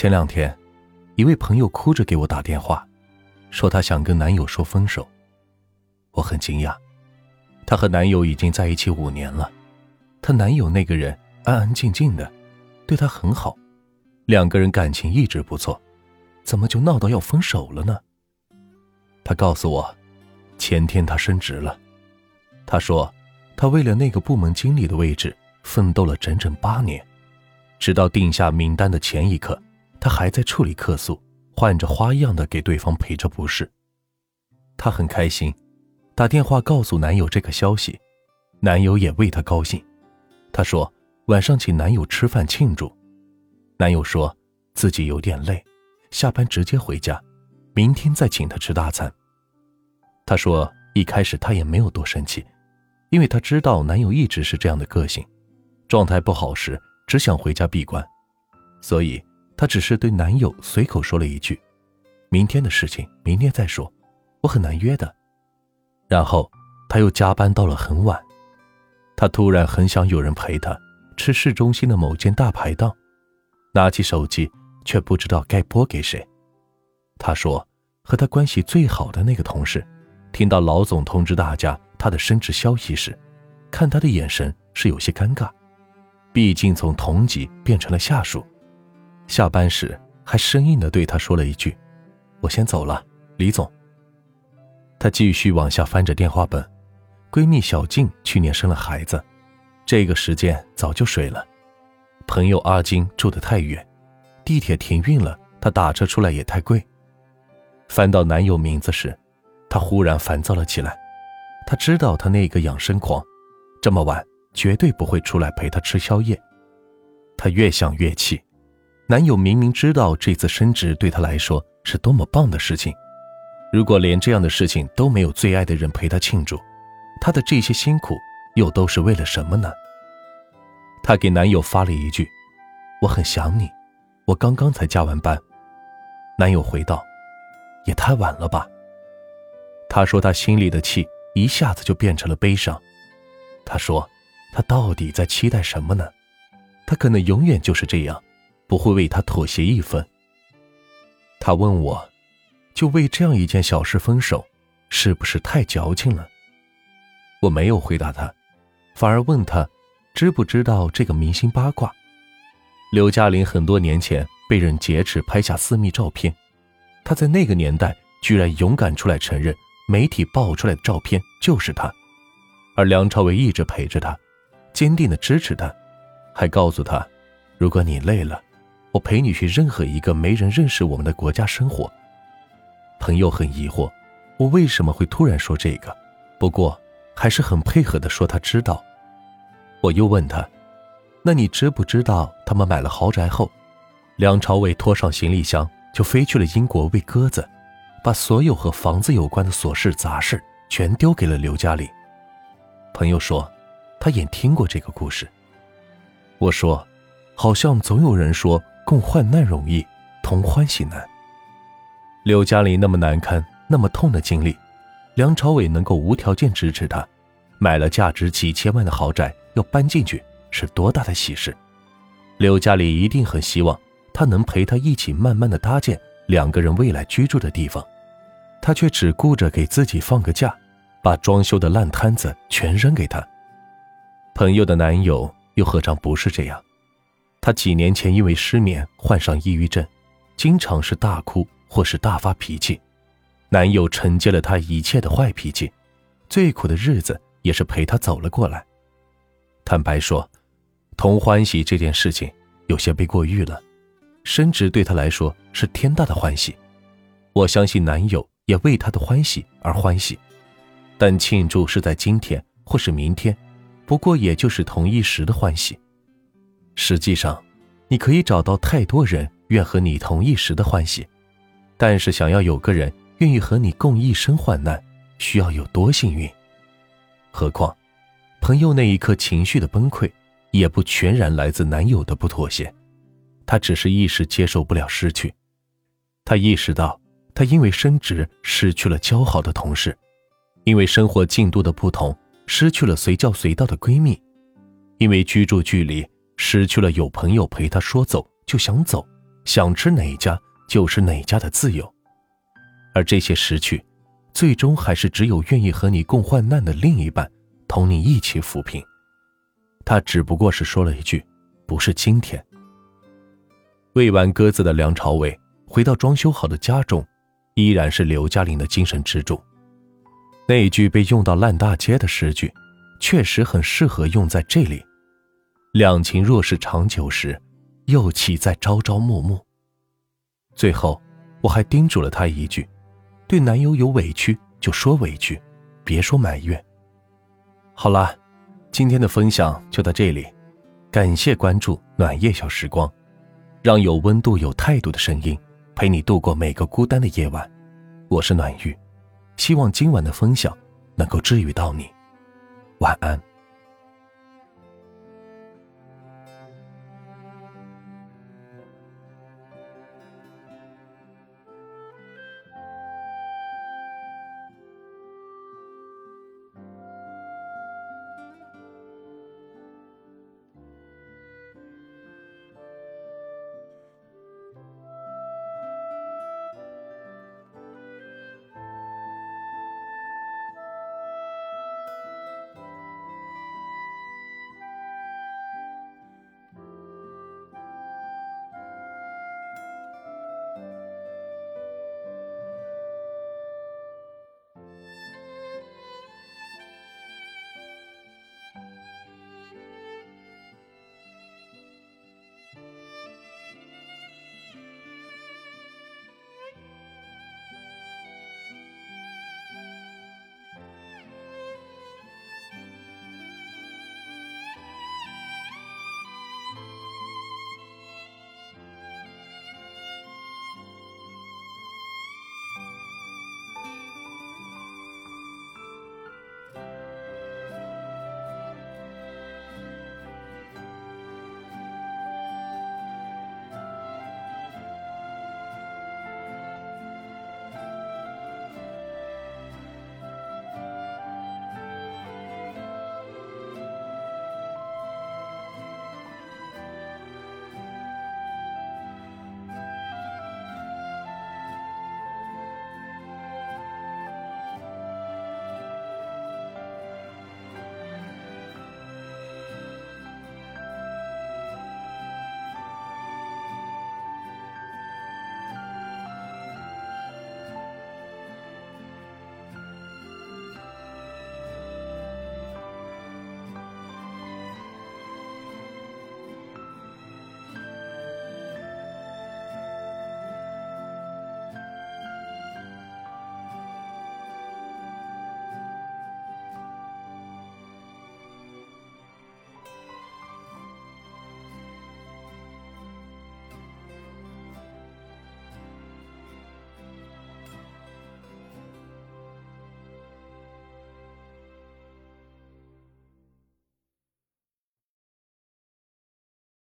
前两天，一位朋友哭着给我打电话，说她想跟男友说分手。我很惊讶，她和男友已经在一起五年了，她男友那个人安安静静的，对她很好，两个人感情一直不错，怎么就闹到要分手了呢？她告诉我，前天她升职了，她说，她为了那个部门经理的位置奋斗了整整八年，直到定下名单的前一刻，她还在处理客诉，换着花样的给对方赔着不是。她很开心。打电话告诉男友这个消息，男友也为她高兴。她说晚上请男友吃饭庆祝。男友说自己有点累，下班直接回家，明天再请她吃大餐。她说一开始她也没有多生气，因为她知道男友一直是这样的个性，状态不好时只想回家闭关，所以她只是对男友随口说了一句：“明天的事情明天再说，我很难约的。”然后，他又加班到了很晚。他突然很想有人陪他吃市中心的某间大排档，拿起手机却不知道该拨给谁。他说，和他关系最好的那个同事，听到老总通知大家他的升职消息时，看他的眼神是有些尴尬，毕竟从同级变成了下属。下班时还生硬地对他说了一句：“我先走了，李总。”她继续往下翻着电话本，闺蜜小静去年生了孩子，这个时间早就睡了。朋友阿金住得太远，地铁停运了，她打车出来也太贵。翻到男友名字时，她忽然烦躁了起来。她知道他那个养生狂，这么晚绝对不会出来陪她吃宵夜。她越想越气，男友明明知道这次升职对她来说是多么棒的事情。如果连这样的事情都没有最爱的人陪她庆祝，她的这些辛苦又都是为了什么呢？她给男友发了一句：“我很想你，我刚刚才加完班。”男友回道：“也太晚了吧。”她说她心里的气一下子就变成了悲伤。她说：“他到底在期待什么呢？他可能永远就是这样，不会为他妥协一分。”他问我。就为这样一件小事分手，是不是太矫情了？我没有回答他，反而问他，知不知道这个明星八卦？刘嘉玲很多年前被人劫持拍下私密照片，她在那个年代居然勇敢出来承认，媒体爆出来的照片就是她，而梁朝伟一直陪着她，坚定的支持她，还告诉她，如果你累了，我陪你去任何一个没人认识我们的国家生活。朋友很疑惑，我为什么会突然说这个？不过还是很配合的说他知道。我又问他：“那你知不知道他们买了豪宅后，梁朝伟拖上行李箱就飞去了英国喂鸽子，把所有和房子有关的琐事杂事全丢给了刘嘉玲？”朋友说：“他也听过这个故事。”我说：“好像总有人说共患难容易，同欢喜难。”刘嘉玲那么难堪、那么痛的经历，梁朝伟能够无条件支持她，买了价值几千万的豪宅要搬进去，是多大的喜事！刘嘉玲一定很希望他能陪她一起慢慢的搭建两个人未来居住的地方，他却只顾着给自己放个假，把装修的烂摊子全扔给他。朋友的男友又何尝不是这样？他几年前因为失眠患上抑郁症，经常是大哭。或是大发脾气，男友承接了她一切的坏脾气，最苦的日子也是陪她走了过来。坦白说，同欢喜这件事情有些被过誉了，升职对她来说是天大的欢喜，我相信男友也为她的欢喜而欢喜，但庆祝是在今天或是明天，不过也就是同一时的欢喜。实际上，你可以找到太多人愿和你同一时的欢喜。但是，想要有个人愿意和你共一生患难，需要有多幸运？何况，朋友那一刻情绪的崩溃，也不全然来自男友的不妥协，他只是一时接受不了失去。他意识到，他因为升职失去了交好的同事，因为生活进度的不同失去了随叫随到的闺蜜，因为居住距离失去了有朋友陪他说走就想走，想吃哪家就是哪家的自由。而这些失去，最终还是只有愿意和你共患难的另一半，同你一起抚平。他只不过是说了一句：“不是今天。”喂完鸽子的梁朝伟回到装修好的家中，依然是刘嘉玲的精神支柱。那一句被用到烂大街的诗句，确实很适合用在这里。两情若是长久时，又岂在朝朝暮暮？最后，我还叮嘱了他一句：对男友有委屈就说委屈，别说埋怨。好了，今天的分享就到这里，感谢关注暖夜小时光，让有温度、有态度的声音陪你度过每个孤单的夜晚。我是暖玉。希望今晚的分享能够治愈到你，晚安。